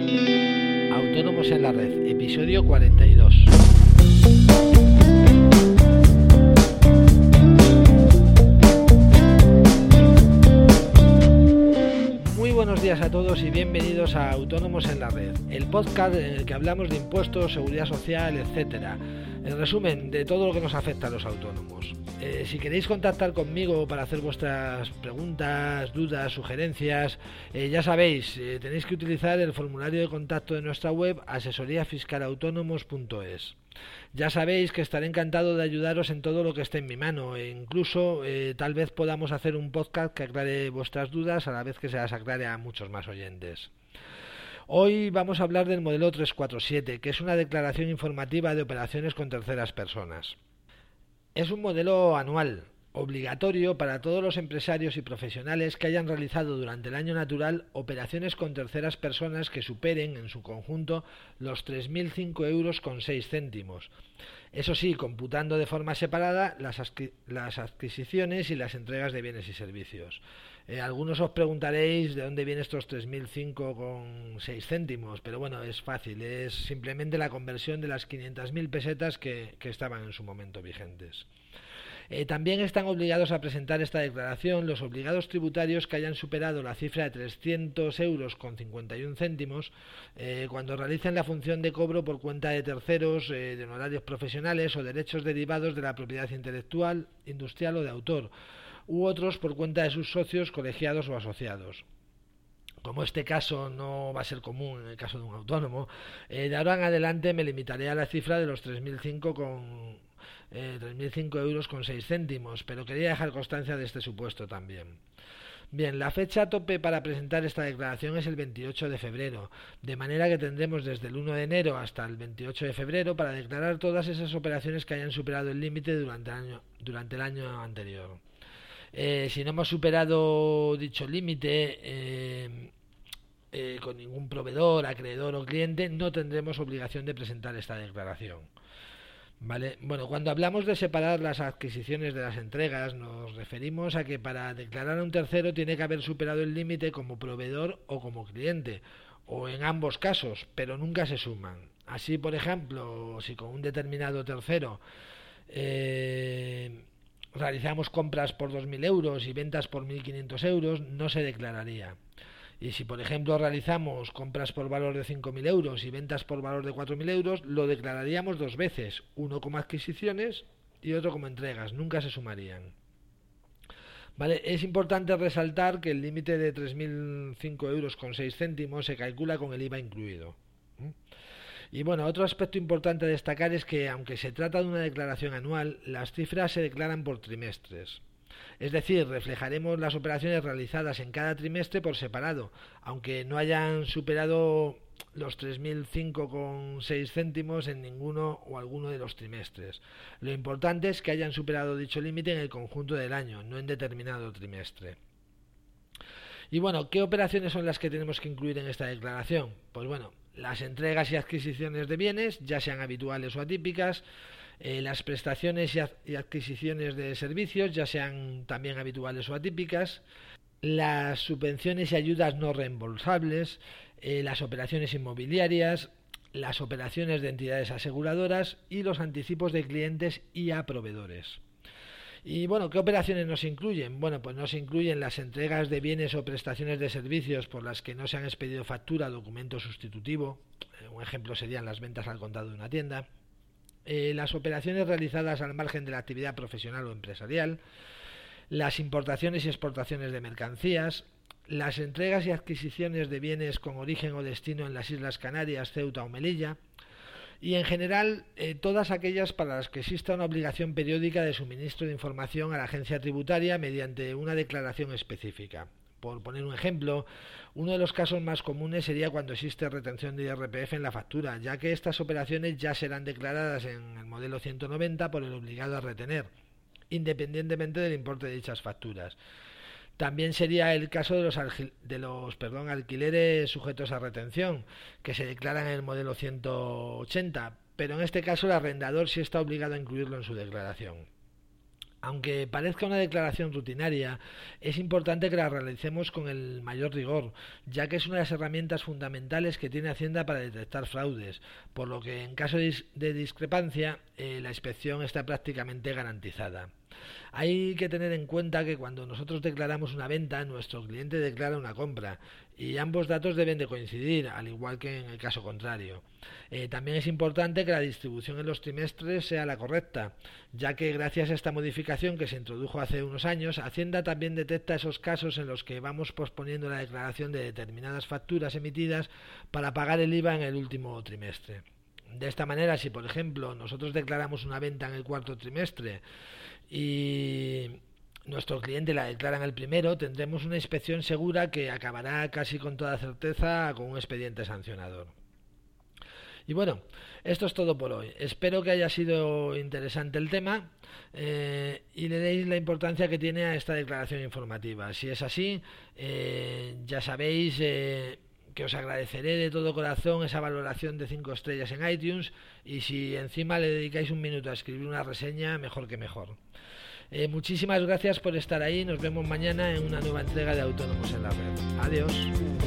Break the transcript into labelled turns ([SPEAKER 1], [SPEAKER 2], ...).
[SPEAKER 1] Autónomos en la Red, episodio 42. Muy buenos días a todos y bienvenidos a Autónomos en la Red, el podcast en el que hablamos de impuestos, seguridad social, etcétera. En resumen, de todo lo que nos afecta a los autónomos. Eh, si queréis contactar conmigo para hacer vuestras preguntas, dudas, sugerencias, eh, ya sabéis, eh, tenéis que utilizar el formulario de contacto de nuestra web asesoríafiscalautónomos.es. Ya sabéis que estaré encantado de ayudaros en todo lo que esté en mi mano e incluso tal vez podamos hacer un podcast que aclare vuestras dudas a la vez que se las aclare a muchos más oyentes. Hoy vamos a hablar del modelo 347, que es una declaración informativa de operaciones con terceras personas. Es un modelo anual, obligatorio para todos los empresarios y profesionales que hayan realizado durante el año natural operaciones con terceras personas que superen en su conjunto los 3.005 euros con 6 céntimos. Eso sí, computando de forma separada las, las adquisiciones y las entregas de bienes y servicios. Eh, algunos os preguntaréis de dónde vienen estos 3.005 con 6 céntimos, pero bueno, es fácil, es simplemente la conversión de las 500.000 pesetas que, estaban en su momento vigentes. Eh, también están obligados a presentar esta declaración los obligados tributarios que hayan superado la cifra de 300 euros con 51 céntimos eh, cuando realicen la función de cobro por cuenta de terceros, de honorarios profesionales o derechos derivados de la propiedad intelectual, industrial o de autor u otros por cuenta de sus socios, colegiados o asociados. Como este caso no va a ser común en el caso de un autónomo, eh, de ahora en adelante me limitaré a la cifra de los 3.005 con eh, 3.005 euros con 6 céntimos, pero quería dejar constancia de este supuesto también. Bien, la fecha tope para presentar esta declaración es el 28 de febrero, de manera que tendremos desde el 1 de enero hasta el 28 de febrero para declarar todas esas operaciones que hayan superado el límite durante, durante el año anterior. Eh, si no hemos superado dicho límite eh, eh, con ningún proveedor, acreedor o cliente, no tendremos obligación de presentar esta declaración. ¿Vale? Bueno, cuando hablamos de separar las adquisiciones de las entregas, nos referimos a que para declarar a un tercero tiene que haber superado el límite como proveedor o como cliente, o en ambos casos, pero nunca se suman. Así, por ejemplo, si con un determinado tercero eh, realizamos compras por 2.000 euros y ventas por 1.500 euros, no se declararía. Y si, por ejemplo, realizamos compras por valor de 5.000 euros y ventas por valor de 4.000 euros, lo declararíamos dos veces, uno como adquisiciones y otro como entregas, nunca se sumarían. Vale, es importante resaltar que el límite de 3.005 euros con 6 céntimos se calcula con el IVA incluido. Y bueno, otro aspecto importante a destacar es que, aunque se trata de una declaración anual, las cifras se declaran por trimestres. Es decir, reflejaremos las operaciones realizadas en cada trimestre por separado, aunque no hayan superado los 3.005,6 céntimos en ninguno o alguno de los trimestres. Lo importante es que hayan superado dicho límite en el conjunto del año, no en determinado trimestre. Y bueno, ¿qué operaciones son las que tenemos que incluir en esta declaración? Pues bueno, las entregas y adquisiciones de bienes, ya sean habituales o atípicas, eh, las prestaciones y, adquisiciones de servicios, ya sean también habituales o atípicas, las subvenciones y ayudas no reembolsables, eh, las operaciones inmobiliarias, las operaciones de entidades aseguradoras y los anticipos de clientes y a proveedores. Y bueno, ¿qué operaciones nos incluyen? Bueno, pues nos incluyen las entregas de bienes o prestaciones de servicios por las que no se han expedido factura, documento sustitutivo. Eh, un ejemplo serían las ventas al contado de una tienda. Eh, las operaciones realizadas al margen de la actividad profesional o empresarial. Las importaciones y exportaciones de mercancías. Las entregas y adquisiciones de bienes con origen o destino en las Islas Canarias, Ceuta o Melilla y en general eh, todas aquellas para las que exista una obligación periódica de suministro de información a la agencia tributaria mediante una declaración específica. Por poner un ejemplo, uno de los casos más comunes sería cuando existe retención de IRPF en la factura, ya que estas operaciones ya serán declaradas en el modelo 190 por el obligado a retener, independientemente del importe de dichas facturas. También sería el caso de los, alquileres sujetos a retención, que se declaran en el modelo 180, pero en este caso el arrendador sí está obligado a incluirlo en su declaración. Aunque parezca una declaración rutinaria, es importante que la realicemos con el mayor rigor, ya que es una de las herramientas fundamentales que tiene Hacienda para detectar fraudes, por lo que en caso de discrepancia eh, la inspección está prácticamente garantizada. Hay que tener en cuenta que cuando nosotros declaramos una venta, nuestro cliente declara una compra y ambos datos deben de coincidir, al igual que en el caso contrario. Eh, también es importante que la distribución en los trimestres sea la correcta, ya que gracias a esta modificación que se introdujo hace unos años, Hacienda también detecta esos casos en los que vamos posponiendo la declaración de determinadas facturas emitidas para pagar el IVA en el último trimestre. De esta manera, si por ejemplo nosotros declaramos una venta en el cuarto trimestre y nuestro cliente la declara en el primero, tendremos una inspección segura que acabará casi con toda certeza con un expediente sancionador. Y bueno, esto es todo por hoy. Espero que haya sido interesante el tema eh, y le deis la importancia que tiene a esta declaración informativa. Si es así, eh, ya sabéis eh, os agradeceré de todo corazón esa valoración de 5 estrellas en iTunes y si encima le dedicáis un minuto a escribir una reseña, mejor que mejor. Eh, muchísimas gracias por estar ahí. Nos vemos mañana en una nueva entrega de Autónomos en la Red. Adiós.